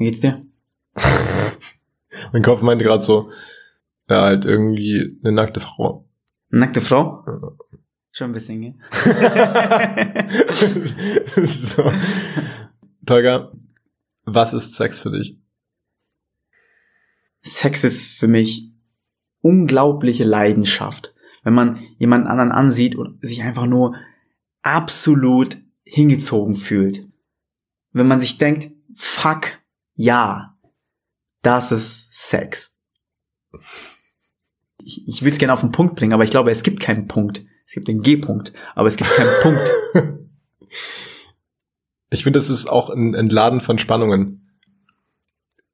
Wie geht's dir? mein Kopf meinte gerade so, ja, halt irgendwie eine nackte Frau. Nackte Frau? Schon ein bisschen, gell? so. Tolga, was ist Sex für dich? Sex ist für mich unglaubliche Leidenschaft. Wenn man jemanden anderen ansieht und sich einfach nur absolut hingezogen fühlt. Wenn man sich denkt, fuck, ja, das ist Sex. Ich, ich will es gerne auf den Punkt bringen, aber ich glaube, es gibt keinen Punkt. Es gibt den G-Punkt, aber es gibt keinen Punkt. Ich finde, es ist auch ein Entladen von Spannungen.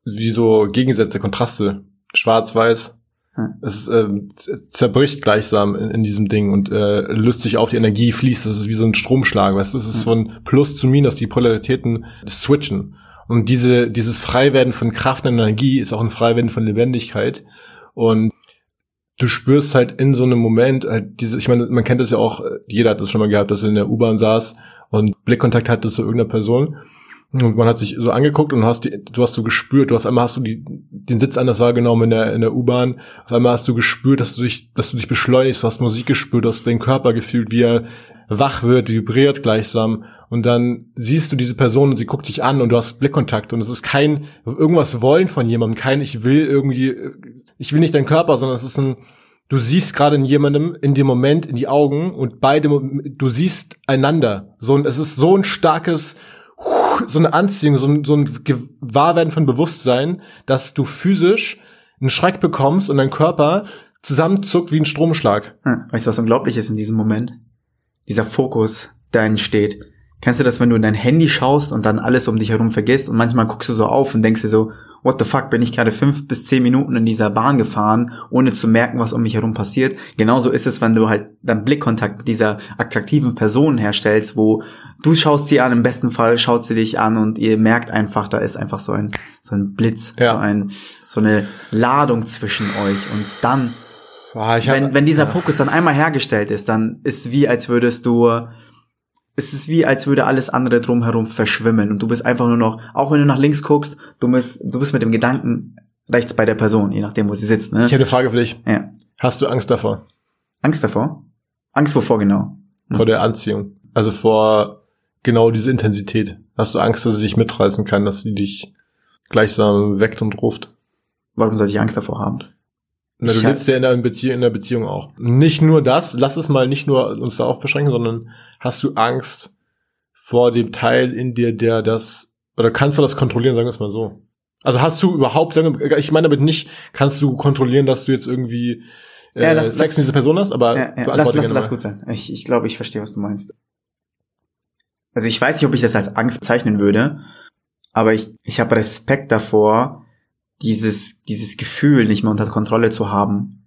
Wie so Gegensätze, Kontraste. Schwarz-Weiß. Hm. Es, äh, zerbricht gleichsam in, in, diesem Ding und äh, löst sich auf, die Energie fließt. Das ist wie so ein Stromschlag, weißt du? Es ist hm. von Plus zu Minus, die Polaritäten switchen. Und diese, dieses Freiwerden von Kraft und Energie ist auch ein Freiwerden von Lebendigkeit. Und du spürst halt in so einem Moment halt diese, ich meine, man kennt das ja auch, jeder hat das schon mal gehabt, dass er in der U-Bahn saß und Blickkontakt hatte zu irgendeiner Person. Und man hat sich so angeguckt und hast die, du hast so gespürt, du auf einmal hast du die, den Sitz anders wahrgenommen in der, in der U-Bahn. Auf einmal hast du gespürt, dass du dich, dass du dich beschleunigst, du hast Musik gespürt, du hast den Körper gefühlt, wie er wach wird, vibriert gleichsam. Und dann siehst du diese Person und sie guckt dich an und du hast Blickkontakt. Und es ist kein irgendwas wollen von jemandem, kein ich will irgendwie, ich will nicht deinen Körper, sondern es ist ein, du siehst gerade in jemandem in dem Moment in die Augen und beide, du siehst einander. So, es ist so ein starkes, so eine Anziehung, so ein, so ein Gewahrwerden von Bewusstsein, dass du physisch einen Schreck bekommst und dein Körper zusammenzuckt wie ein Stromschlag. Hm, weißt du, was unglaublich ist in diesem Moment? Dieser Fokus, der entsteht. Kennst du das, wenn du in dein Handy schaust und dann alles um dich herum vergisst und manchmal guckst du so auf und denkst dir so, what the fuck, bin ich gerade fünf bis zehn Minuten in dieser Bahn gefahren, ohne zu merken, was um mich herum passiert. Genauso ist es, wenn du halt dann Blickkontakt mit dieser attraktiven Person herstellst, wo du schaust sie an, im besten Fall schaut sie dich an und ihr merkt einfach, da ist einfach so ein, so ein Blitz, ja. so ein, so eine Ladung zwischen euch und dann, Boah, hab, wenn, wenn dieser ja. Fokus dann einmal hergestellt ist, dann ist wie, als würdest du es ist wie, als würde alles andere drumherum verschwimmen und du bist einfach nur noch, auch wenn du nach links guckst, du bist, du bist mit dem Gedanken rechts bei der Person, je nachdem, wo sie sitzt. Ne? Ich habe eine Frage für dich. Ja. Hast du Angst davor? Angst davor? Angst wovor genau? Vor der Anziehung. Also vor genau diese Intensität. Hast du Angst, dass sie dich mitreißen kann, dass sie dich gleichsam weckt und ruft? Warum soll ich Angst davor haben? Na, du lebst ja in einer, Beziehung, in einer Beziehung auch. Nicht nur das, lass es mal nicht nur uns darauf beschränken, sondern hast du Angst vor dem Teil in dir, der das, oder kannst du das kontrollieren, sagen wir es mal so. Also hast du überhaupt, sagen wir, ich meine damit nicht, kannst du kontrollieren, dass du jetzt irgendwie äh, ja, lass, Sex mit dieser Person hast, aber ja, ja, lass, lass, lass gut sein. Ich, ich glaube, ich verstehe, was du meinst. Also ich weiß nicht, ob ich das als Angst bezeichnen würde, aber ich, ich habe Respekt davor, dieses, dieses Gefühl nicht mehr unter Kontrolle zu haben.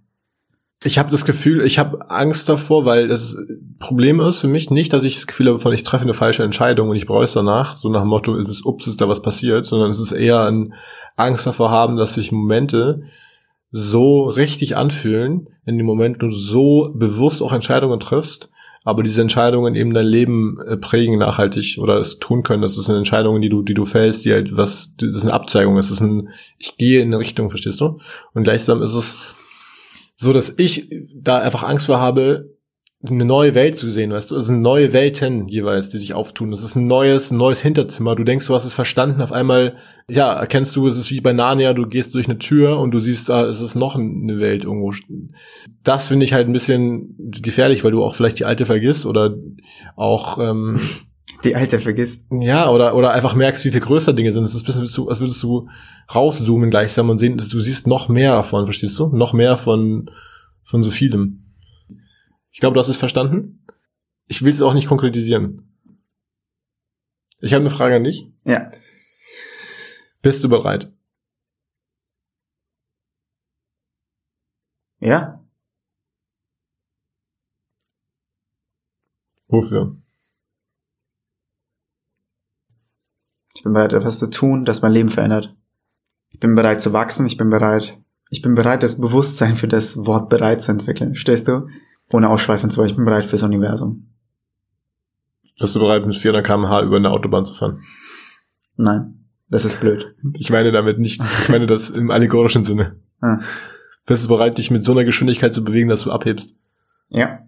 Ich habe das Gefühl, ich habe Angst davor, weil das Problem ist für mich nicht, dass ich das Gefühl habe, von ich treffe eine falsche Entscheidung und ich bereue es danach, so nach dem Motto, ups, ist da was passiert, sondern es ist eher ein Angst davor haben, dass sich Momente so richtig anfühlen, in dem Moment du so bewusst auch Entscheidungen triffst, aber diese Entscheidungen eben dein Leben äh, prägen nachhaltig oder es tun können. Das sind Entscheidungen, die du, die du fällst, die halt was, das ist eine Abzweigung, das ist ein, ich gehe in eine Richtung, verstehst du? Und gleichsam ist es so, dass ich da einfach Angst vor habe, eine neue Welt zu sehen, weißt du? Es sind neue Welten jeweils, die sich auftun. Das ist ein neues, ein neues Hinterzimmer. Du denkst, du hast es verstanden. Auf einmal, ja, erkennst du, es ist wie bei Narnia, du gehst durch eine Tür und du siehst, ah, es ist noch eine Welt irgendwo. Das finde ich halt ein bisschen gefährlich, weil du auch vielleicht die alte vergisst oder auch, ähm, die alte vergisst. Ja, oder, oder einfach merkst, wie viel größer Dinge sind. Es ist ein bisschen, als würdest du rauszoomen gleichsam und sehen, dass du siehst noch mehr davon, verstehst du? Noch mehr von, von so vielem. Ich glaube, du hast es verstanden. Ich will es auch nicht konkretisieren. Ich habe eine Frage an dich. Ja. Bist du bereit? Ja. Wofür? Ich bin bereit, etwas zu tun, das mein Leben verändert. Ich bin bereit zu wachsen, ich bin bereit. Ich bin bereit, das Bewusstsein für das Wort bereit zu entwickeln. Stehst du? Ohne ausschweifen zu ich bin bereit fürs Universum. Bist du bereit, mit 400 km/h über eine Autobahn zu fahren? Nein. Das ist blöd. Ich meine damit nicht, ich meine das im allegorischen Sinne. Ah. Bist du bereit, dich mit so einer Geschwindigkeit zu bewegen, dass du abhebst? Ja.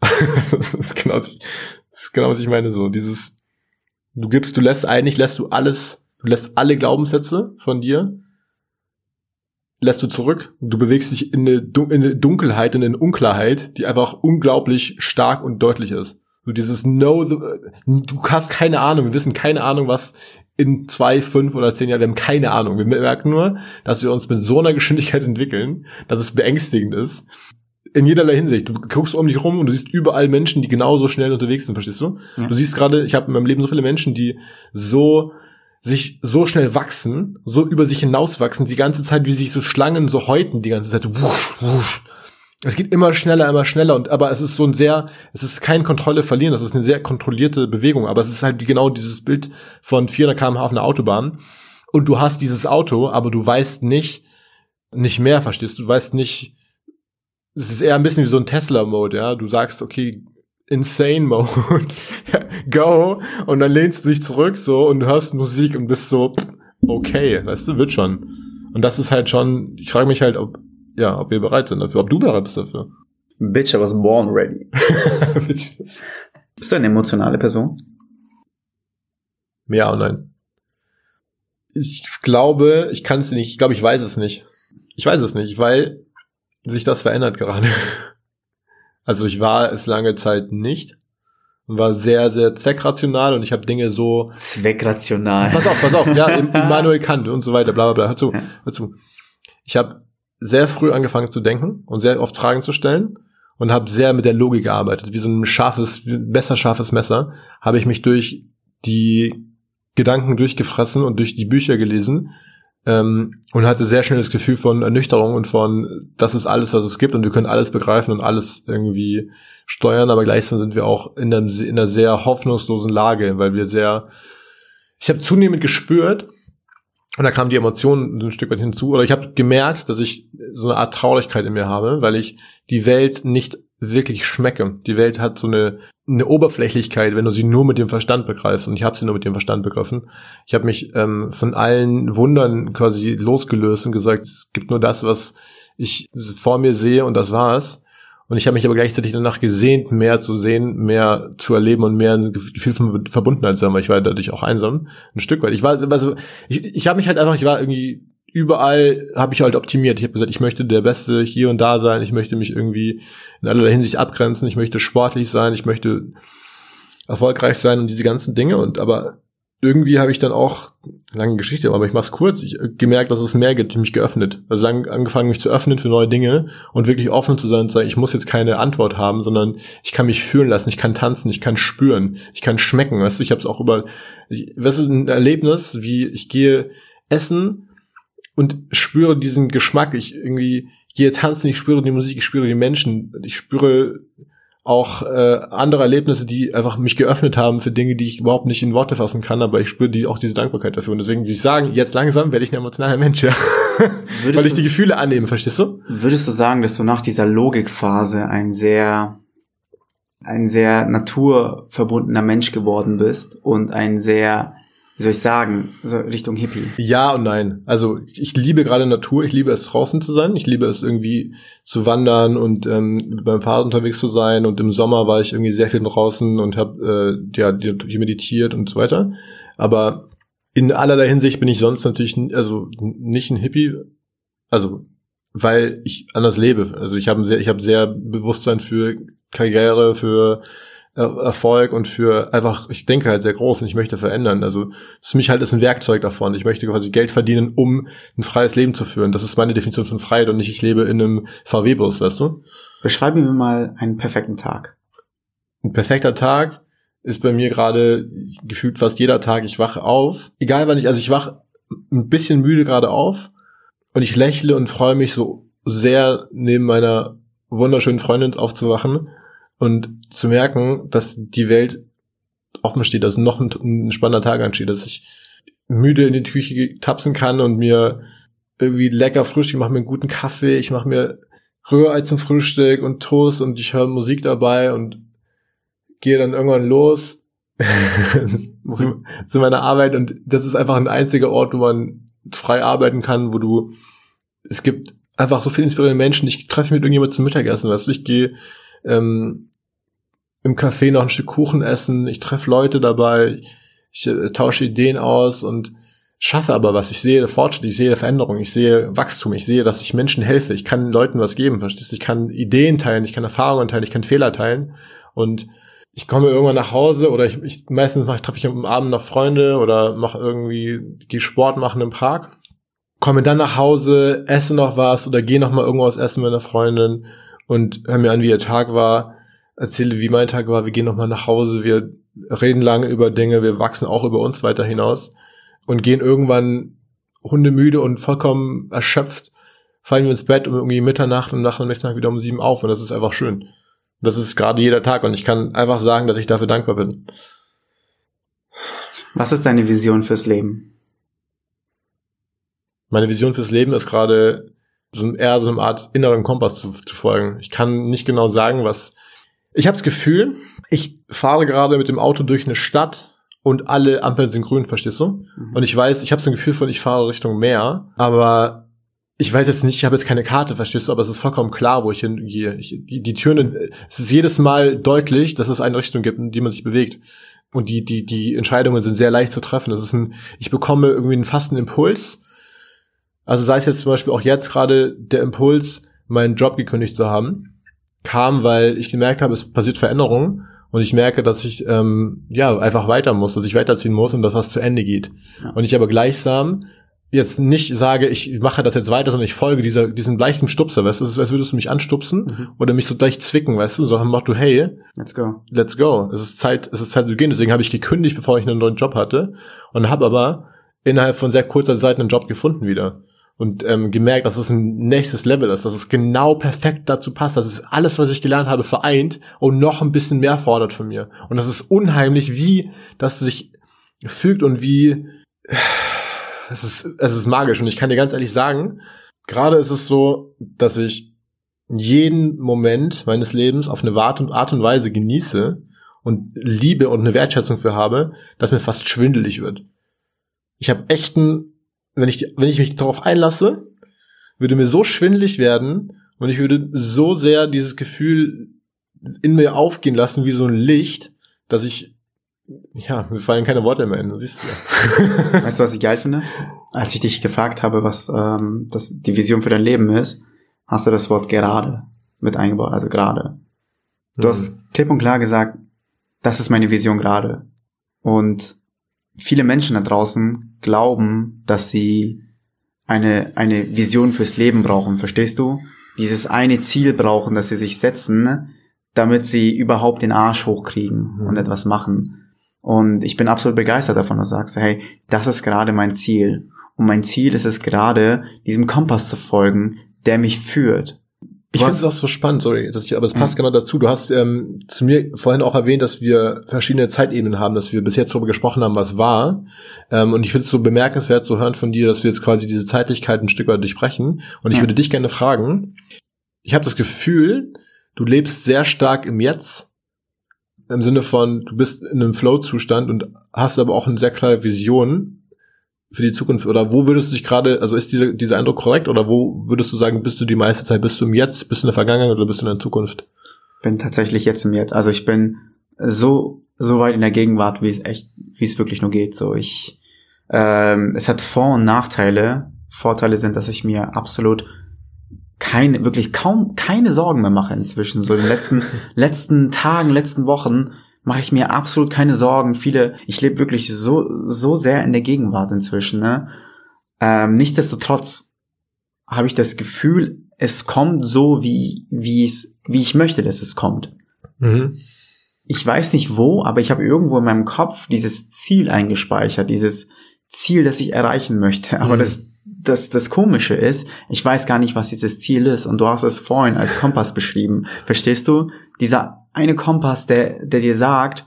das, ist genau, das ist genau, was ich meine, so. Dieses, du gibst, du lässt eigentlich, lässt du alles, du lässt alle Glaubenssätze von dir, lässt du zurück. Du bewegst dich in eine, Dun- in eine Dunkelheit, in eine Unklarheit, die einfach unglaublich stark und deutlich ist. So dieses No, du hast keine Ahnung, wir wissen keine Ahnung, was in zwei, fünf oder zehn Jahren, wir haben keine Ahnung. Wir merken nur, dass wir uns mit so einer Geschwindigkeit entwickeln, dass es beängstigend ist. In jederlei Hinsicht. Du guckst um dich rum und du siehst überall Menschen, die genauso schnell unterwegs sind, verstehst du? Ja. Du siehst gerade, ich habe in meinem Leben so viele Menschen, die so sich so schnell wachsen, so über sich hinauswachsen, die ganze Zeit, wie sich so Schlangen so häuten, die ganze Zeit. Wusch, wusch. Es geht immer schneller, immer schneller und aber es ist so ein sehr, es ist kein Kontrolle verlieren, das ist eine sehr kontrollierte Bewegung, aber es ist halt genau dieses Bild von 400 km/h auf einer Autobahn und du hast dieses Auto, aber du weißt nicht, nicht mehr, verstehst du? Du weißt nicht, es ist eher ein bisschen wie so ein Tesla-Mode, ja. Du sagst, okay, Insane Mode, go, und dann lehnst du dich zurück so und du hörst Musik und bist so, okay, weißt du, wird schon. Und das ist halt schon, ich frage mich halt, ob, ja, ob wir bereit sind dafür, ob du bereit bist dafür. Bitch, I was born ready. Bist du eine emotionale Person? Ja und nein. Ich glaube, ich kann es nicht, ich glaube, ich weiß es nicht. Ich weiß es nicht, weil sich das verändert gerade. Also ich war es lange Zeit nicht und war sehr, sehr zweckrational und ich habe Dinge so. Zweckrational. Pass auf, pass auf, ja, Im- Immanuel Kant und so weiter, bla bla bla. Hör zu, hör zu. Ich habe sehr früh angefangen zu denken und sehr oft Fragen zu stellen und habe sehr mit der Logik gearbeitet. Wie so ein scharfes, wie ein messerscharfes Messer habe ich mich durch die Gedanken durchgefressen und durch die Bücher gelesen ähm, und hatte sehr schnell das Gefühl von Ernüchterung und von, das ist alles, was es gibt und wir können alles begreifen und alles irgendwie steuern, aber gleichzeitig sind wir auch in einer, in einer sehr hoffnungslosen Lage, weil wir sehr, ich habe zunehmend gespürt, und da kamen die Emotionen so ein Stück weit hinzu. Oder ich habe gemerkt, dass ich so eine Art Traurigkeit in mir habe, weil ich die Welt nicht wirklich schmecke. Die Welt hat so eine, eine Oberflächlichkeit, wenn du sie nur mit dem Verstand begreifst. Und ich habe sie nur mit dem Verstand begriffen. Ich habe mich ähm, von allen Wundern quasi losgelöst und gesagt, es gibt nur das, was ich vor mir sehe und das war's. Und ich habe mich aber gleichzeitig danach gesehnt, mehr zu sehen, mehr zu erleben und mehr ein Gefühl von Verbundenheit zu haben. Ich war dadurch auch einsam, ein Stück weit. Ich war, also ich, ich habe mich halt einfach, ich war irgendwie überall, habe ich halt optimiert. Ich habe gesagt, ich möchte der Beste hier und da sein. Ich möchte mich irgendwie in allerlei Hinsicht abgrenzen. Ich möchte sportlich sein. Ich möchte erfolgreich sein und diese ganzen Dinge. Und aber irgendwie habe ich dann auch lange Geschichte, aber ich mach's kurz, ich äh, gemerkt, dass es mehr gibt, mich geöffnet. Also lang angefangen, mich zu öffnen für neue Dinge und wirklich offen zu sein und zu sagen, ich muss jetzt keine Antwort haben, sondern ich kann mich fühlen lassen, ich kann tanzen, ich kann spüren, ich kann schmecken. Weißt du, ich habe es auch über, weißt du, ein Erlebnis, wie ich gehe essen und spüre diesen Geschmack. Ich irgendwie gehe tanzen, ich spüre die Musik, ich spüre die Menschen, ich spüre auch äh, andere Erlebnisse, die einfach mich geöffnet haben für Dinge, die ich überhaupt nicht in Worte fassen kann, aber ich spüre die auch diese Dankbarkeit dafür. Und deswegen würde ich sagen, jetzt langsam werde ich ein emotionaler Mensch, ja. Weil ich die Gefühle annehme, verstehst du? würdest du sagen, dass du nach dieser Logikphase ein sehr, ein sehr naturverbundener Mensch geworden bist und ein sehr, wie soll ich sagen, so Richtung Hippie? Ja und nein. Also ich liebe gerade Natur, ich liebe es draußen zu sein, ich liebe es irgendwie zu wandern und ähm, beim Fahrrad unterwegs zu sein und im Sommer war ich irgendwie sehr viel draußen und habe äh, ja die meditiert und so weiter. Aber in allerlei Hinsicht bin ich sonst natürlich also nicht ein Hippie, also weil ich anders lebe. Also ich habe sehr ich habe sehr Bewusstsein für Karriere, für Erfolg und für einfach, ich denke halt sehr groß und ich möchte verändern. Also für mich halt ist ein Werkzeug davon. Ich möchte quasi Geld verdienen, um ein freies Leben zu führen. Das ist meine Definition von Freiheit und nicht, ich lebe in einem VW-Bus, weißt du? Beschreiben wir mal einen perfekten Tag. Ein perfekter Tag ist bei mir gerade gefühlt fast jeder Tag. Ich wache auf, egal wann ich, also ich wache ein bisschen müde gerade auf und ich lächle und freue mich so sehr neben meiner wunderschönen Freundin aufzuwachen und zu merken, dass die Welt offen steht, dass noch ein, ein spannender Tag ansteht, dass ich müde in die Küche tapsen kann und mir irgendwie lecker Frühstück, mache mir einen guten Kaffee, ich mache mir Rührei zum Frühstück und Toast und ich höre Musik dabei und gehe dann irgendwann los zu, zu meiner Arbeit und das ist einfach ein einziger Ort, wo man frei arbeiten kann, wo du es gibt einfach so viele inspirierende Menschen. Ich treffe mit irgendjemandem zum Mittagessen, weißt du, ich gehe ähm, im Café noch ein Stück Kuchen essen, ich treffe Leute dabei, ich äh, tausche Ideen aus und schaffe aber was. Ich sehe Fortschritt, ich sehe Veränderung, ich sehe Wachstum, ich sehe, dass ich Menschen helfe, ich kann Leuten was geben, verstehst du? Ich kann Ideen teilen, ich kann Erfahrungen teilen, ich kann Fehler teilen. Und ich komme irgendwann nach Hause oder ich, ich meistens mache, treffe ich am Abend noch Freunde oder mache irgendwie, gehe Sport machen im Park, komme dann nach Hause, esse noch was oder gehe noch mal irgendwas essen mit einer Freundin und hör mir an, wie ihr Tag war, erzähle, wie mein Tag war, wir gehen noch mal nach Hause, wir reden lange über Dinge, wir wachsen auch über uns weiter hinaus und gehen irgendwann hundemüde und vollkommen erschöpft, fallen wir ins Bett um irgendwie Mitternacht und nach dem nächsten Tag wieder um sieben auf und das ist einfach schön. Das ist gerade jeder Tag und ich kann einfach sagen, dass ich dafür dankbar bin. Was ist deine Vision fürs Leben? Meine Vision fürs Leben ist gerade so eher so eine Art inneren Kompass zu, zu folgen. Ich kann nicht genau sagen, was. Ich habe das Gefühl, ich fahre gerade mit dem Auto durch eine Stadt und alle Ampeln sind grün, verstehst du? Mhm. Und ich weiß, ich habe so ein Gefühl von, ich fahre Richtung Meer, aber ich weiß jetzt nicht, ich habe jetzt keine Karte, verstehst du, aber es ist vollkommen klar, wo ich hingehe. Ich, die, die Türen, es ist jedes Mal deutlich, dass es eine Richtung gibt, in die man sich bewegt. Und die, die, die Entscheidungen sind sehr leicht zu treffen. Das ist ein, ich bekomme irgendwie einen fasten Impuls. Also sei es jetzt zum Beispiel auch jetzt gerade der Impuls, meinen Job gekündigt zu haben, kam, weil ich gemerkt habe, es passiert Veränderung und ich merke, dass ich ähm, ja einfach weiter muss, dass ich weiterziehen muss und dass was zu Ende geht. Ja. Und ich aber gleichsam jetzt nicht sage, ich mache das jetzt weiter, sondern ich folge dieser, diesem leichten Stupser, weißt du, es ist, als würdest du mich anstupsen mhm. oder mich so gleich zwicken, weißt du, sondern mach du, hey, let's go. Let's go. Es ist Zeit, es ist Zeit zu gehen. Deswegen habe ich gekündigt, bevor ich einen neuen Job hatte und habe aber innerhalb von sehr kurzer Zeit einen Job gefunden wieder und ähm, gemerkt, dass es ein nächstes Level ist, dass es genau perfekt dazu passt, dass es alles, was ich gelernt habe, vereint und noch ein bisschen mehr fordert von mir. Und das ist unheimlich, wie das sich fügt und wie es ist, es ist magisch. Und ich kann dir ganz ehrlich sagen, gerade ist es so, dass ich jeden Moment meines Lebens auf eine Art und, Weise genieße und Liebe und eine Wertschätzung für habe, dass mir fast schwindelig wird. Ich habe echten, wenn ich, wenn ich mich darauf einlasse, würde mir so schwindelig werden und ich würde so sehr dieses Gefühl in mir aufgehen lassen wie so ein Licht, dass ich ja, mir fallen keine Worte mehr ein, du siehst ja. Weißt du, was ich geil finde? Als ich dich gefragt habe, was ähm, das, die Vision für dein Leben ist, hast du das Wort gerade mit eingebaut, also gerade. Du mhm. hast klipp und klar gesagt, das ist meine Vision gerade. Und viele Menschen da draußen glauben, dass sie eine, eine Vision fürs Leben brauchen, verstehst du? Dieses eine Ziel brauchen, das sie sich setzen, damit sie überhaupt den Arsch hochkriegen mhm. und etwas machen. Und ich bin absolut begeistert davon, dass du sagst, hey, das ist gerade mein Ziel. Und mein Ziel ist es gerade, diesem Kompass zu folgen, der mich führt. Ich finde es auch so spannend, sorry, dass ich, aber es passt ja. genau dazu. Du hast ähm, zu mir vorhin auch erwähnt, dass wir verschiedene Zeitebenen haben, dass wir bis jetzt darüber gesprochen haben, was war. Ähm, und ich finde es so bemerkenswert zu hören von dir, dass wir jetzt quasi diese Zeitlichkeit ein Stück weit durchbrechen. Und ich ja. würde dich gerne fragen, ich habe das Gefühl, du lebst sehr stark im Jetzt im Sinne von, du bist in einem Flow-Zustand und hast aber auch eine sehr klare Vision für die Zukunft. Oder wo würdest du dich gerade, also ist dieser, dieser Eindruck korrekt oder wo würdest du sagen, bist du die meiste Zeit, bist du im Jetzt, bist du in der Vergangenheit oder bist du in der Zukunft? Bin tatsächlich jetzt im Jetzt. Also ich bin so, so weit in der Gegenwart, wie es echt, wie es wirklich nur geht. So ich, ähm, es hat Vor- und Nachteile. Vorteile sind, dass ich mir absolut keine, wirklich kaum keine Sorgen mehr mache inzwischen. So in den letzten, letzten Tagen, letzten Wochen mache ich mir absolut keine Sorgen. Viele, ich lebe wirklich so, so sehr in der Gegenwart inzwischen. Ne? Ähm, nichtsdestotrotz habe ich das Gefühl, es kommt so, wie, wie es, wie ich möchte, dass es kommt. Mhm. Ich weiß nicht wo, aber ich habe irgendwo in meinem Kopf dieses Ziel eingespeichert, dieses Ziel, das ich erreichen möchte. Aber mhm. das das, das Komische ist, ich weiß gar nicht, was dieses Ziel ist und du hast es vorhin als Kompass beschrieben. Verstehst du? Dieser eine Kompass, der, der dir sagt,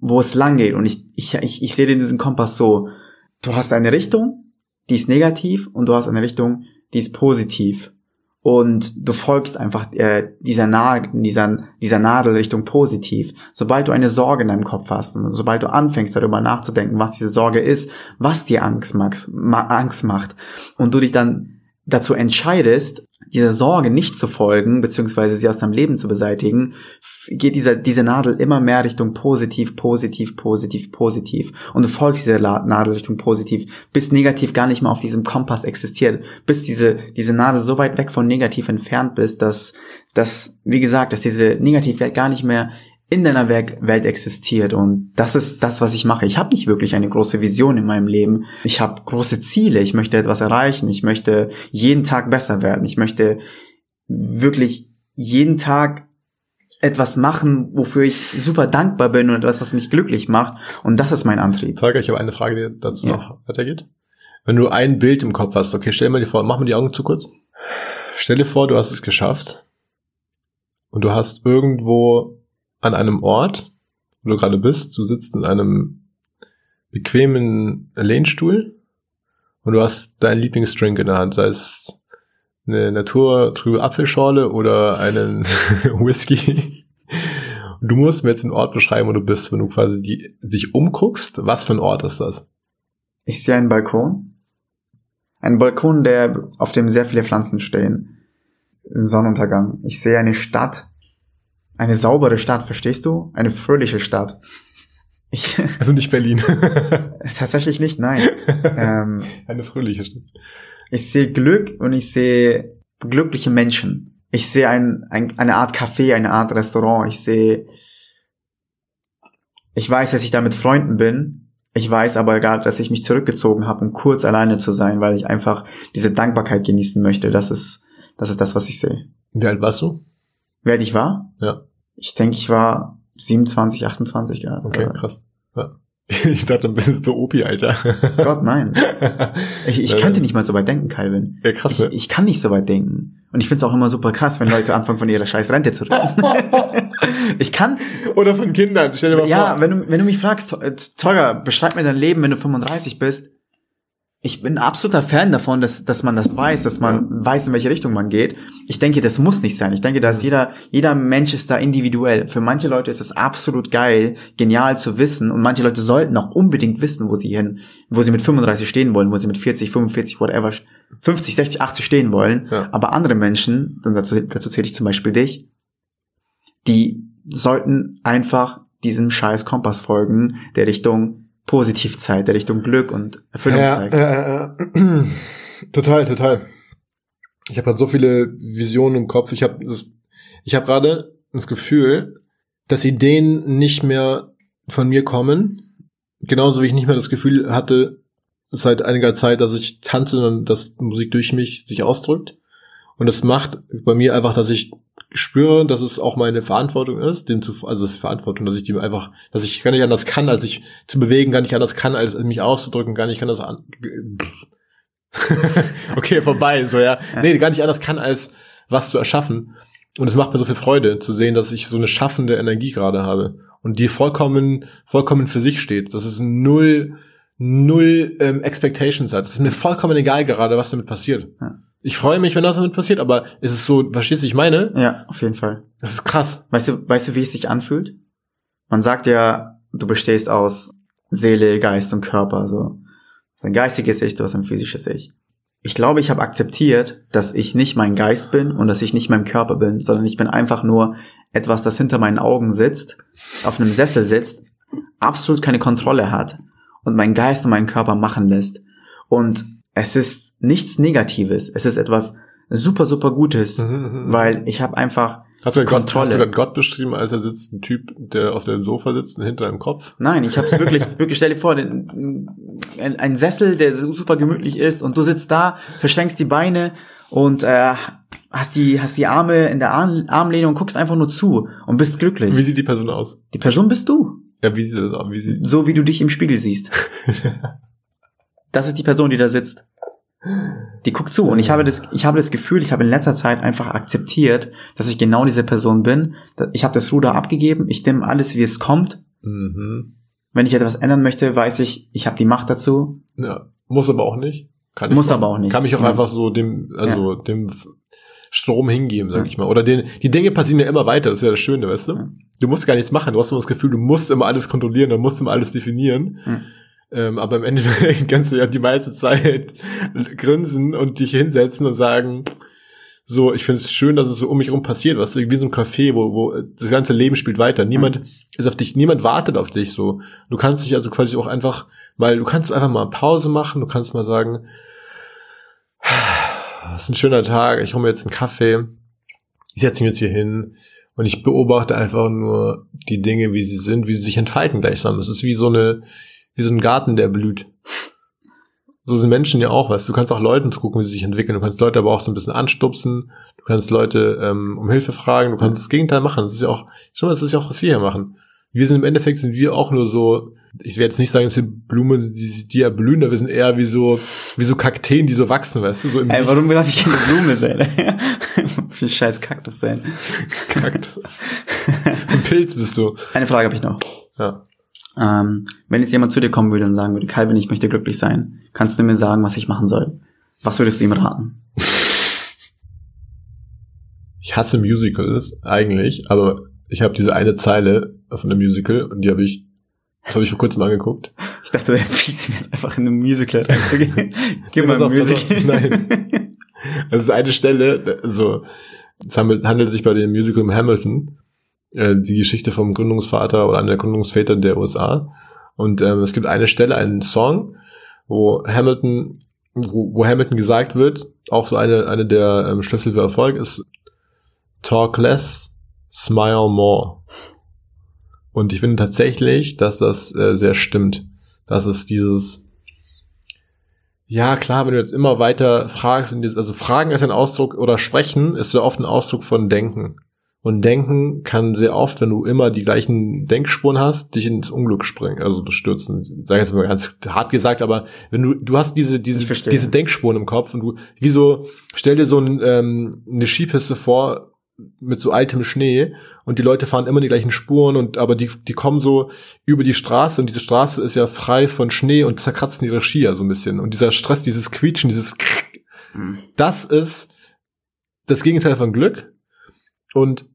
wo es lang geht. Und ich, ich, ich, ich sehe diesen Kompass so, du hast eine Richtung, die ist negativ und du hast eine Richtung, die ist positiv. und du folgst einfach äh, dieser, Na dieser, dieser Nadel Richtung positiv. Sobald du eine Sorge in deinem Kopf hast und sobald du anfängst darüber nachzudenken, was diese Sorge ist, was dir Angst, macht, Angst macht und du dich dann dazu entscheidest, dieser Sorge nicht zu folgen, beziehungsweise sie aus deinem Leben zu beseitigen, geht dieser, diese Nadel immer mehr Richtung positiv, positiv, positiv, positiv. Und du folgst dieser Nadel Richtung positiv, bis negativ gar nicht mehr auf diesem Kompass existiert, bis diese, diese Nadel so weit weg von negativ entfernt bist, dass, dass, wie gesagt, dass diese Negativwelt gar nicht mehr in deiner Welt existiert und das ist das, was ich mache. Ich habe nicht wirklich eine große Vision in meinem Leben. Ich habe große Ziele. Ich möchte etwas erreichen. Ich möchte jeden Tag besser werden. Ich möchte wirklich jeden Tag etwas machen, wofür ich super dankbar bin und etwas, was mich glücklich macht. Und das ist mein Antrieb. Volker, ich habe eine Frage, die dazu ja. noch weitergeht. Wenn du ein Bild im Kopf hast, okay, stell mal dir vor, mach mal die Augen zu kurz. Stell dir vor, du hast es geschafft und du hast irgendwo an einem Ort, wo du gerade bist. Du sitzt in einem bequemen Lehnstuhl und du hast deinen Lieblingsdrink in der Hand, sei es eine naturtrübe Apfelschorle oder einen Whisky. du musst mir jetzt den Ort beschreiben, wo du bist, wenn du quasi die, dich umguckst. Was für ein Ort ist das? Ich sehe einen Balkon. Ein Balkon, der, auf dem sehr viele Pflanzen stehen. Sonnenuntergang. Ich sehe eine Stadt, eine saubere Stadt, verstehst du? Eine fröhliche Stadt. Ich, also nicht Berlin. tatsächlich nicht, nein. Ähm, eine fröhliche Stadt. Ich sehe Glück und ich sehe glückliche Menschen. Ich sehe ein, ein, eine Art Café, eine Art Restaurant. Ich sehe, ich weiß, dass ich da mit Freunden bin. Ich weiß aber gerade, dass ich mich zurückgezogen habe, um kurz alleine zu sein, weil ich einfach diese Dankbarkeit genießen möchte. Das ist, das ist das, was ich sehe. Wie alt warst du? Wie alt ich war? Ja. Ich denke, ich war 27, 28 Jahre. Okay, krass. Ja. Ich dachte, ein bisschen so Opi, Alter. Gott, nein. Ich, ich könnte nicht mal so weit denken, Calvin. Ja, krass, ich, ich kann nicht so weit denken. Und ich find's auch immer super krass, wenn Leute anfangen, von ihrer scheiß Rente zu reden. ich kann. Oder von Kindern, stell dir mal ja, vor. Ja, wenn du, wenn du mich fragst, Tolga, beschreib mir dein Leben, wenn du 35 bist ich bin absoluter Fan davon, dass, dass man das weiß, dass man weiß, in welche Richtung man geht. Ich denke, das muss nicht sein. Ich denke, dass jeder, jeder Mensch ist da individuell. Für manche Leute ist es absolut geil, genial zu wissen und manche Leute sollten auch unbedingt wissen, wo sie hin, wo sie mit 35 stehen wollen, wo sie mit 40, 45, whatever, 50, 60, 80 stehen wollen. Ja. Aber andere Menschen, und dazu, dazu zähle ich zum Beispiel dich, die sollten einfach diesem scheiß Kompass folgen, der Richtung Positivzeit, der Richtung Glück und Erfüllung ja, zeigt. Äh, äh, total, total. Ich habe halt so viele Visionen im Kopf. Ich habe ich habe gerade das Gefühl, dass Ideen nicht mehr von mir kommen. Genauso wie ich nicht mehr das Gefühl hatte seit einiger Zeit, dass ich tanze und dass Musik durch mich sich ausdrückt. Und das macht bei mir einfach, dass ich spüre, dass es auch meine Verantwortung ist, dem zu, also das ist Verantwortung, dass ich die einfach, dass ich gar nicht anders kann, als ich zu bewegen, gar nicht anders kann, als mich auszudrücken, gar nicht kann das an, okay, vorbei, so, ja. Nee, gar nicht anders kann, als was zu erschaffen. Und es macht mir so viel Freude zu sehen, dass ich so eine schaffende Energie gerade habe und die vollkommen, vollkommen für sich steht. Das ist null, null ähm, Expectations hat. Es ist mir vollkommen egal gerade, was damit passiert. Ja. Ich freue mich, wenn das damit passiert, aber ist es so, verstehst du, ich meine? Ja, auf jeden Fall. Das ist krass. Weißt du, weißt du, wie es sich anfühlt? Man sagt ja, du bestehst aus Seele, Geist und Körper, so. Du hast ein geistiges Ich, du hast ein physisches Ich. Ich glaube, ich habe akzeptiert, dass ich nicht mein Geist bin und dass ich nicht mein Körper bin, sondern ich bin einfach nur etwas, das hinter meinen Augen sitzt, auf einem Sessel sitzt, absolut keine Kontrolle hat und mein Geist und meinen Körper machen lässt. Und es ist nichts Negatives. Es ist etwas super, super Gutes, mhm, mhm, mhm. weil ich habe einfach Hast du, Kontrolle. Gott, hast du Gott beschrieben, als er sitzt, ein Typ, der auf dem Sofa sitzt hinter einem Kopf? Nein, ich habe es wirklich, wirklich, stell dir vor, ein, ein, Sessel, der super gemütlich ist und du sitzt da, verschränkst die Beine und äh, hast die, hast die Arme in der Arm, Armlehne und guckst einfach nur zu und bist glücklich. Wie sieht die Person aus? Die Person bist du. Ja, wie sieht das aus? Wie sieht so wie du dich im Spiegel siehst. Das ist die Person, die da sitzt. Die guckt zu. Und ich habe das, ich habe das Gefühl, ich habe in letzter Zeit einfach akzeptiert, dass ich genau diese Person bin. Ich habe das Ruder abgegeben. Ich nehme alles, wie es kommt. Mhm. Wenn ich etwas ändern möchte, weiß ich, ich habe die Macht dazu. Ja, muss aber auch nicht. Kann muss mal, aber auch nicht. Kann mich auch ja. einfach so dem, also ja. dem Strom hingeben, sag Ja. ich mal. Oder den, die Dinge passieren ja immer weiter, das ist ja das Schöne, weißt du? Du musst gar nichts machen, du hast immer das Gefühl, du musst immer alles kontrollieren, du musst immer alles definieren. Mhm. Ähm, aber im Endeffekt kannst du ja die meiste Zeit grinsen und dich hinsetzen und sagen, so, ich finde es schön, dass es so um mich rum passiert, was wie in so einem Café, wo, wo das ganze Leben spielt weiter. Niemand ist auf dich, niemand wartet auf dich so. Du kannst dich also quasi auch einfach, weil du kannst einfach mal Pause machen, du kannst mal sagen, es ist ein schöner Tag, ich hole mir jetzt einen Kaffee, ich setze mich jetzt hier hin und ich beobachte einfach nur die Dinge, wie sie sind, wie sie sich entfalten gleichsam. Es ist wie so eine, wie so ein Garten, der blüht. So sind Menschen ja auch, weißt du, du kannst auch Leuten zugucken, wie sie sich entwickeln. Du kannst Leute aber auch so ein bisschen anstupsen. Du kannst Leute ähm, um Hilfe fragen. Du kannst das Gegenteil machen. Das ist ja auch, schon mal, das ist ja auch, was wir hier machen. Wir sind im Endeffekt sind wir auch nur so, ich werde jetzt nicht sagen, dass wir Blumen, sind, die, die erblühen, aber wir sind eher wie so, wie so Kakteen, die so wachsen, weißt du, so im Ey, Licht. warum darf ich keine Blume sein? Scheiß Kaktus sein. Kaktus. so ein Pilz bist du. Eine Frage habe ich noch. Ja. Ähm, wenn jetzt jemand zu dir kommen würde und sagen würde, Calvin, ich möchte glücklich sein, kannst du mir sagen, was ich machen soll? Was würdest du ihm raten? Ich hasse Musicals eigentlich, aber ich habe diese eine Zeile von einem Musical und die habe ich, das habe ich vor kurzem angeguckt. Ich dachte, du empfiehlst mir jetzt einfach in einem Musical reinzugehen. Gib mal auf, ein pass auf. Musical. Nein. Das ist eine Stelle, also es handelt, handelt sich bei dem Musical um Hamilton, äh, die Geschichte vom Gründungsvater oder einer der Gründungsväter der USA. Und ähm, es gibt eine Stelle, einen Song, wo Hamilton, wo, wo Hamilton gesagt wird, auch so eine, eine der ähm, Schlüssel für Erfolg ist Talk less, smile more. Und ich finde tatsächlich, dass das äh, sehr stimmt. Dass es dieses, ja klar, wenn du jetzt immer weiter fragst, also Fragen ist ein Ausdruck, oder Sprechen ist sehr oft ein Ausdruck von Denken. Und Denken kann sehr oft, wenn du immer die gleichen Denkspuren hast, dich ins Unglück springen, also stürzen. Sag jetzt mal ganz hart gesagt, aber wenn du, du hast diese, diese, diese Denkspuren im Kopf und du, wie so, stell dir so ein, ähm, eine Skipiste vor mit so altem Schnee und die Leute fahren immer die gleichen Spuren und aber die, die kommen so über die Straße und diese Straße ist ja frei von Schnee und zerkratzen ihre Skier so ein bisschen. Und dieser Stress, dieses Quietschen, dieses Hm. das ist das Gegenteil von Glück. Und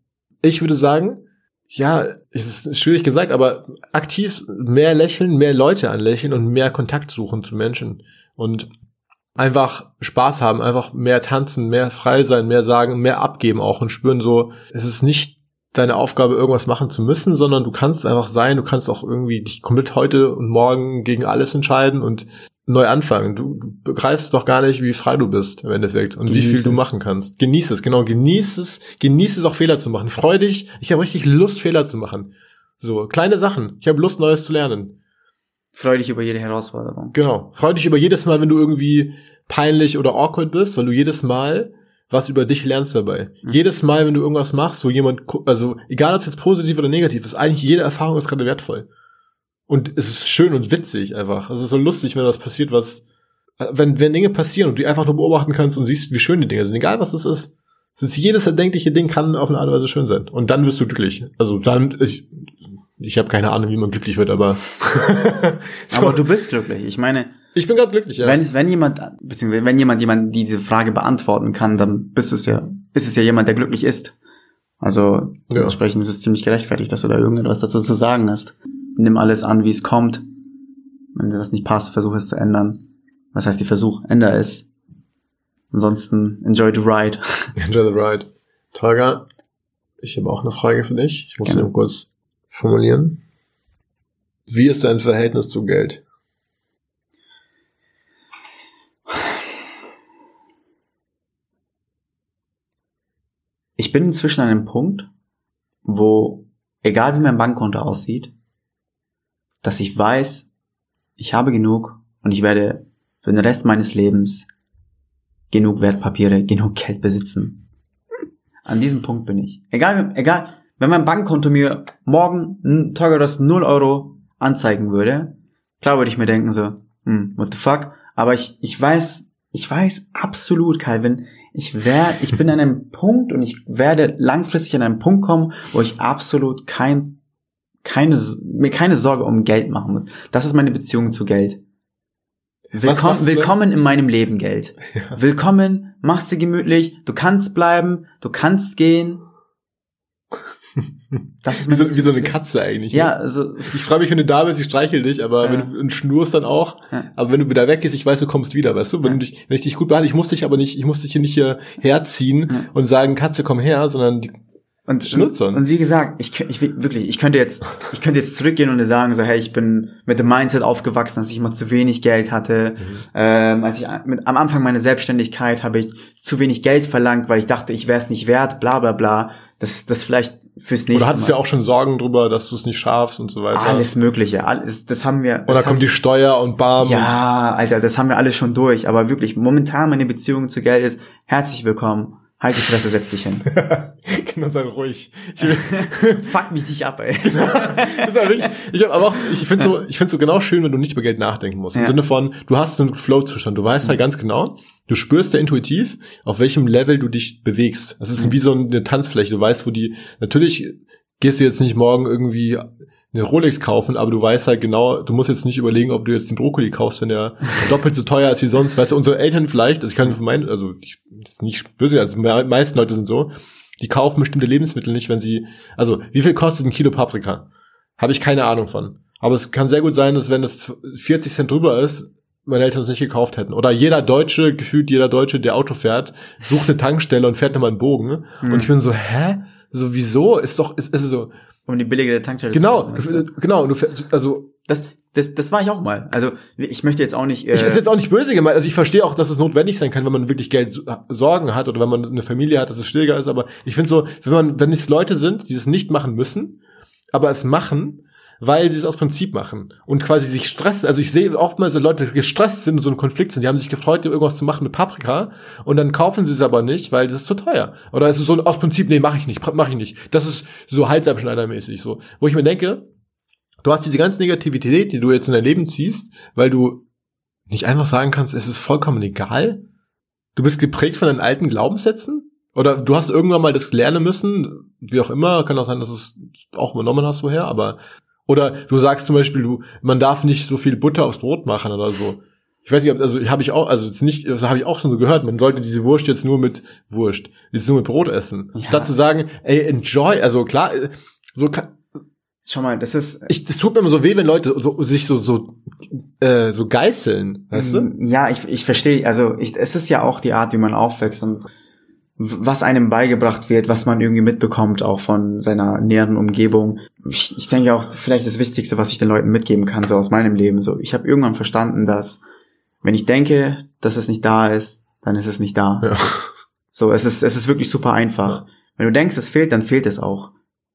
ich würde sagen, ja, es ist schwierig gesagt, aber aktiv mehr lächeln, mehr Leute anlächeln und mehr Kontakt suchen zu Menschen. Und einfach Spaß haben, einfach mehr tanzen, mehr frei sein, mehr sagen, mehr abgeben auch und spüren so, es ist nicht deine Aufgabe, irgendwas machen zu müssen, sondern du kannst einfach sein, du kannst auch irgendwie dich komplett heute und morgen gegen alles entscheiden und neu anfangen. Du, du begreifst doch gar nicht, wie frei du bist im Endeffekt und wie Genieß viel du es. machen kannst. Genieß es, genau, genieß es, genieß es auch Fehler zu machen. Freu dich, ich habe richtig Lust, Fehler zu machen. So, kleine Sachen. Ich habe Lust, Neues zu lernen. Freu dich über jede Herausforderung. Genau. Freu dich über jedes Mal, wenn du irgendwie peinlich oder awkward bist, weil du jedes Mal was über dich lernst dabei. Mhm. Jedes Mal, wenn du irgendwas machst, wo jemand, also egal ob es jetzt positiv oder negativ ist, eigentlich jede Erfahrung ist gerade wertvoll. Und es ist schön und witzig einfach. Es ist so lustig, wenn was passiert, was, wenn, wenn Dinge passieren und du die einfach nur beobachten kannst und siehst, wie schön die Dinge sind, egal was das ist. Es ist jedes erdenkliche Ding kann auf eine Art und Weise schön sein. Und dann wirst du glücklich. Also dann, ich, ich habe keine Ahnung, wie man glücklich wird, aber, Aber du bist glücklich. Ich meine, ich bin gerade glücklich, ja. wenn, wenn jemand, beziehungsweise wenn jemand jemand diese Frage beantworten kann, dann bist es ja, ist es ja jemand, der glücklich ist. Also dementsprechend ist es ziemlich gerechtfertigt, dass du da irgendetwas dazu zu sagen hast. Nimm alles an, wie es kommt. Wenn dir das nicht passt, versuch es zu ändern. Was heißt die Versuch? Änder es. Ansonsten enjoy the ride. Enjoy the ride. Tolga, ich habe auch eine Frage für dich. Ich muss sie nur kurz formulieren. Wie ist dein Verhältnis zu Geld? Ich bin inzwischen an einem Punkt, wo, egal wie mein Bankkonto aussieht, dass ich weiß, ich habe genug und ich werde für den Rest meines Lebens genug Wertpapiere, genug Geld besitzen. An diesem Punkt bin ich. Egal, egal, wenn mein Bankkonto mir morgen n- Target 0 Euro anzeigen würde, klar würde ich mir denken so, hm, what the fuck, aber ich, ich weiß, ich weiß absolut, Calvin, ich werde, ich bin an einem Punkt und ich werde langfristig an einen Punkt kommen, wo ich absolut kein, keine, mir keine Sorge um Geld machen muss. Das ist meine Beziehung zu Geld. Willkommen, machst du willkommen in meinem Leben, Geld. Willkommen, mach's dir gemütlich, du kannst bleiben, du kannst gehen. Das ist Wie so, wie so eine Katze eigentlich. Ja, ne? also Ich freue mich, wenn du da bist, ich streichel dich, aber Ja. wenn du und schnurst dann auch. Ja. Aber wenn du wieder weg bist, ich weiß, du kommst wieder, weißt du? Wenn, Ja. du dich, wenn ich dich gut behandle, ich muss dich aber nicht, ich muss dich hier nicht hier herziehen Ja. und sagen, Katze, komm her, sondern die, und, Schnutz und, und wie gesagt, ich, ich wirklich, ich könnte jetzt, ich könnte jetzt zurückgehen und dir sagen so, hey, ich bin mit dem Mindset aufgewachsen, dass ich immer zu wenig Geld hatte. Mhm. Ähm, als ich mit, am Anfang meiner Selbstständigkeit habe ich zu wenig Geld verlangt, weil ich dachte, ich wäre es nicht wert, bla bla bla. Das, das vielleicht fürs nächste oder hattest Mal. ja auch schon Sorgen drüber, dass du es nicht schaffst und so weiter. alles Mögliche, alles, das haben wir. Und dann kommt die Steuer und bam. Ja, Alter, das haben wir alles schon durch. Aber wirklich, momentan meine Beziehung zu Geld ist herzlich willkommen. Halt die Fresse, setz dich hin. Kinder seien ruhig. Ich, will- Fuck mich nicht ab, ey. ja wirklich, ich hab aber auch, ich finde so, ich finde so genau schön, wenn du nicht über Geld nachdenken musst. Im Ja. Sinne von, du hast so einen Flow-Zustand. Du weißt halt ganz genau, du spürst ja intuitiv, auf welchem Level du dich bewegst. Das ist wie so eine Tanzfläche. Du weißt, wo die, natürlich gehst du jetzt nicht morgen irgendwie eine Rolex kaufen, aber du weißt halt genau, du musst jetzt nicht überlegen, ob du jetzt den Brokkoli kaufst, wenn der doppelt so teuer ist wie sonst. Weißt du, unsere Eltern vielleicht, also ich kann von meinen, also ich, das ist nicht böse, also die meisten Leute sind so, die kaufen bestimmte Lebensmittel nicht, wenn sie, also wie viel kostet ein Kilo Paprika? Habe ich keine Ahnung von. Aber es kann sehr gut sein, dass wenn das 40 Cent drüber ist, meine Eltern es nicht gekauft hätten. Oder jeder Deutsche, gefühlt jeder Deutsche, der Auto fährt, sucht eine Tankstelle und fährt nochmal einen Bogen. Und ich bin so, hä? So, wieso? Ist doch, ist, ist so, Um die billigere Tankstelle genau, zu weißt du? genau, du fährst, also, Das, das, das war ich auch mal. Also ich möchte jetzt auch nicht. Äh, ich ist jetzt auch nicht böse gemeint, also ich verstehe auch, dass es notwendig sein kann, wenn man wirklich Geld so- Sorgen hat oder wenn man eine Familie hat, dass es schwieriger ist, aber ich finde so, wenn man, wenn es Leute sind, die es nicht machen müssen, aber es machen, weil sie es aus Prinzip machen und quasi sich stressen. Also ich sehe oftmals so Leute, gestresst sind und so ein Konflikt sind. Die haben sich gefreut, irgendwas zu machen mit Paprika und dann kaufen sie es aber nicht, weil das ist zu teuer. Oder es ist so aus Prinzip, nee, mache ich nicht, mache ich nicht. Das ist so Halsabschneidermäßig so. Wo ich mir denke, du hast diese ganze Negativität, die du jetzt in dein Leben ziehst, weil du nicht einfach sagen kannst, es ist vollkommen egal. Du bist geprägt von deinen alten Glaubenssätzen? Oder du hast irgendwann mal das lernen müssen, wie auch immer, kann auch sein, dass du es auch übernommen hast vorher, aber oder du sagst zum Beispiel, du, man darf nicht so viel Butter aufs Brot machen oder so. Ich weiß nicht, ob, also habe ich auch, also jetzt nicht, das habe ich auch schon so gehört, man sollte diese Wurst jetzt nur mit Wurst, jetzt nur mit Brot essen. Ja. Statt zu sagen, ey, enjoy, also klar, so kann, Schau mal, das ist. ich, das tut mir immer so weh, wenn Leute so, sich so, so, äh, so geißeln, weißt du? Ja, ich, ich verstehe. Also ich, es ist ja auch die Art, wie man aufwächst und was einem beigebracht wird, was man irgendwie mitbekommt, auch von seiner näheren Umgebung. Ich, ich denke auch, vielleicht das Wichtigste, was ich den Leuten mitgeben kann, so aus meinem Leben. So, ich habe irgendwann verstanden, dass wenn ich denke, dass es nicht da ist, dann ist es nicht da. Ja. So, es ist, es ist wirklich super einfach. Wenn du denkst, es fehlt, dann fehlt es auch.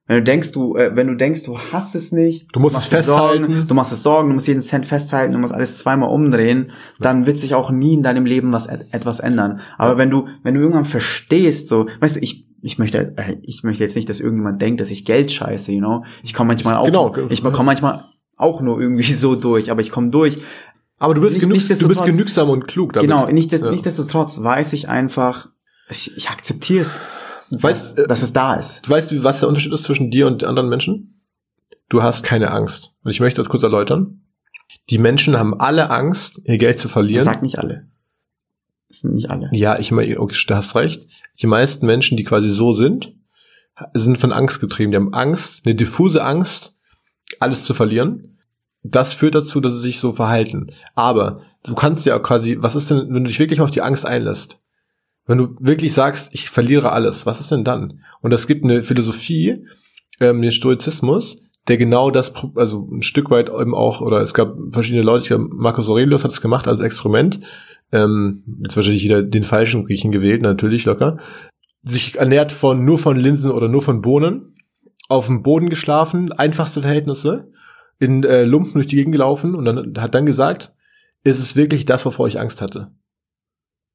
Wenn du denkst, du, äh, wenn du denkst, du hast es nicht, Du musst machst es dir Sorgen, festhalten. du machst es Sorgen, du musst jeden Cent festhalten, du musst alles zweimal umdrehen, dann wird sich auch nie in deinem Leben was et etwas ändern. Aber wenn du, wenn du irgendwann verstehst, so, weißt du, ich, ich möchte, äh, ich möchte jetzt nicht, dass irgendjemand denkt, dass ich Geld scheiße, you know. Ich komme manchmal auch, Genau. ich komme manchmal auch nur irgendwie so durch, aber ich komme durch. Aber du bist, Nicht- genug, du bist genügsam und klug damit. Genau, nicht, Ja. nichtsdestotrotz weiß ich einfach, ich, ich akzeptiere es, Weißt, dass, äh, es da ist. Du weißt, wie- was der Unterschied ist zwischen dir und anderen Menschen? Du hast keine Angst. Und ich möchte das kurz erläutern. Die Menschen haben alle Angst, ihr Geld zu verlieren. Sag nicht alle. Das sind nicht alle. Ja, ich meine, okay, du hast recht. Die meisten Menschen, die quasi so sind, sind von Angst getrieben. Die haben Angst, eine diffuse Angst, alles zu verlieren. Das führt dazu, dass sie sich so verhalten. Aber du kannst ja quasi, was ist denn, wenn du dich wirklich auf die Angst einlässt? Wenn du wirklich sagst, ich verliere alles, was ist denn dann? Und es gibt eine Philosophie, ähm, den Stoizismus, der genau das, also ein Stück weit eben auch, oder es gab verschiedene Leute, ich glaube, Marcus Aurelius hat es gemacht als Experiment, ähm, jetzt wahrscheinlich wieder den falschen Griechen gewählt, natürlich locker, sich ernährt von, nur von Linsen oder nur von Bohnen, auf dem Boden geschlafen, einfachste Verhältnisse, in äh, Lumpen durch die Gegend gelaufen und dann hat dann gesagt, ist es wirklich das, wovor ich Angst hatte?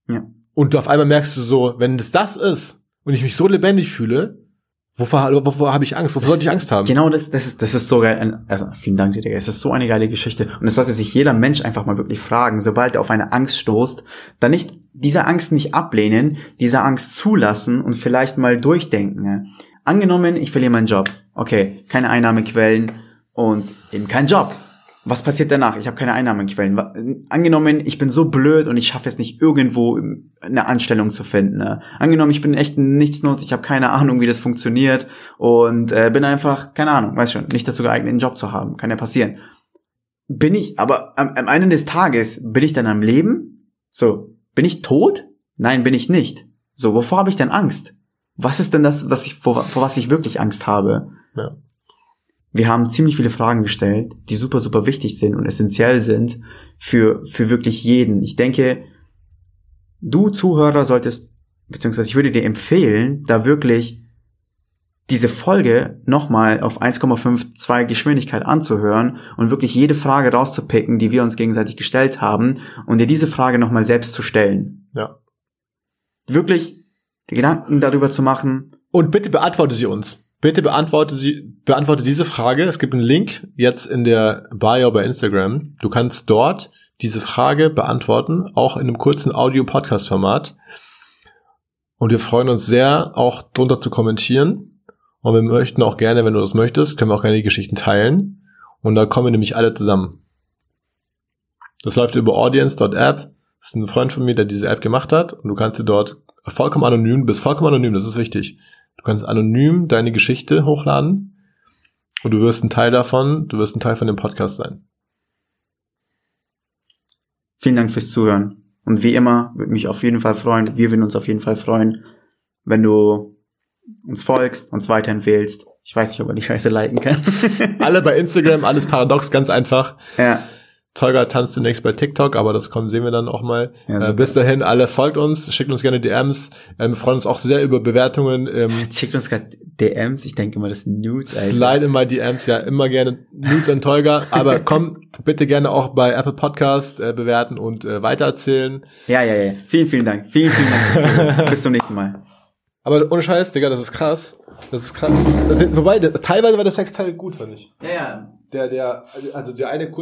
Ja. Und auf einmal merkst du so, wenn es das ist und ich mich so lebendig fühle, wovor, wovor habe ich Angst? Wovor sollte ich Angst haben? Genau das, das ist, das ist so geil. Also, vielen Dank dir, Digga. Es ist so eine geile Geschichte. Und es sollte sich jeder Mensch einfach mal wirklich fragen, sobald er auf eine Angst stoßt, dann nicht, diese Angst nicht ablehnen, diese Angst zulassen und vielleicht mal durchdenken. Angenommen, ich verliere meinen Job. Okay, keine Einnahmequellen und eben kein Job. Was passiert danach? Ich habe keine Einnahmequellen. Wa- Angenommen, ich bin so blöd und ich schaffe es nicht irgendwo eine Anstellung zu finden. Ne? Angenommen, ich bin echt ein Nichtsnutz, ich habe keine Ahnung, wie das funktioniert und äh, bin einfach, keine Ahnung, weiß schon, nicht dazu geeignet, einen Job zu haben. Kann ja passieren. Bin ich, aber am, am Ende des Tages, bin ich dann am Leben? So, bin ich tot? Nein, bin ich nicht. So, wovor habe ich denn Angst? Was ist denn das, was ich, vor, vor was ich wirklich Angst habe? Ja. Wir haben ziemlich viele Fragen gestellt, die super, super wichtig sind und essentiell sind für, für wirklich jeden. Ich denke, du Zuhörer solltest, beziehungsweise ich würde dir empfehlen, da wirklich diese Folge nochmal auf 1,52 Geschwindigkeit anzuhören und wirklich jede Frage rauszupicken, die wir uns gegenseitig gestellt haben und dir diese Frage nochmal selbst zu stellen. Ja. Wirklich die Gedanken darüber zu machen, Und bitte beantworte sie uns. Bitte beantworte sie, beantworte diese Frage. Es gibt einen Link jetzt in der Bio bei Instagram. Du kannst dort diese Frage beantworten, auch in einem kurzen Audio-Podcast-Format. Und wir freuen uns sehr, auch drunter zu kommentieren. Und wir möchten auch gerne, wenn du das möchtest, können wir auch gerne die Geschichten teilen. Und da kommen wir nämlich alle zusammen. Das läuft über audience.app. Das ist ein Freund von mir, der diese App gemacht hat. Und du kannst sie dort vollkommen anonym, bist vollkommen anonym, das ist wichtig. Du kannst anonym deine Geschichte hochladen und du wirst ein Teil davon, du wirst ein Teil von dem Podcast sein. Vielen Dank fürs Zuhören. Und wie immer, würde mich auf jeden Fall freuen, wir würden uns auf jeden Fall freuen, wenn du uns folgst, uns weiterempfehlst. Ich weiß nicht, ob man die Scheiße liken kann. Alle bei Instagram, alles paradox, ganz einfach. ja. Tolga tanzt demnächst bei TikTok, aber das kommen, sehen wir dann auch mal. Ja, äh, bis dahin, alle folgt uns, schickt uns gerne DMs. Ähm, wir freuen uns auch sehr über Bewertungen. Ähm, schickt uns gerade DMs, ich denke immer, das sind Nudes, Alter. Slide in my DMs, ja, immer gerne Nudes an Tolga. Aber komm, bitte gerne auch bei Apple Podcast äh, bewerten und äh, weitererzählen. Ja, ja, ja. Vielen, vielen Dank. Vielen, vielen Dank. Bis zum nächsten Mal. Aber ohne Scheiß, Digga, das ist krass. Das ist krass. Das, wobei, der, teilweise war der Sexteil gut, fand ich. Ja, ja. Der, der, also der eine kurz.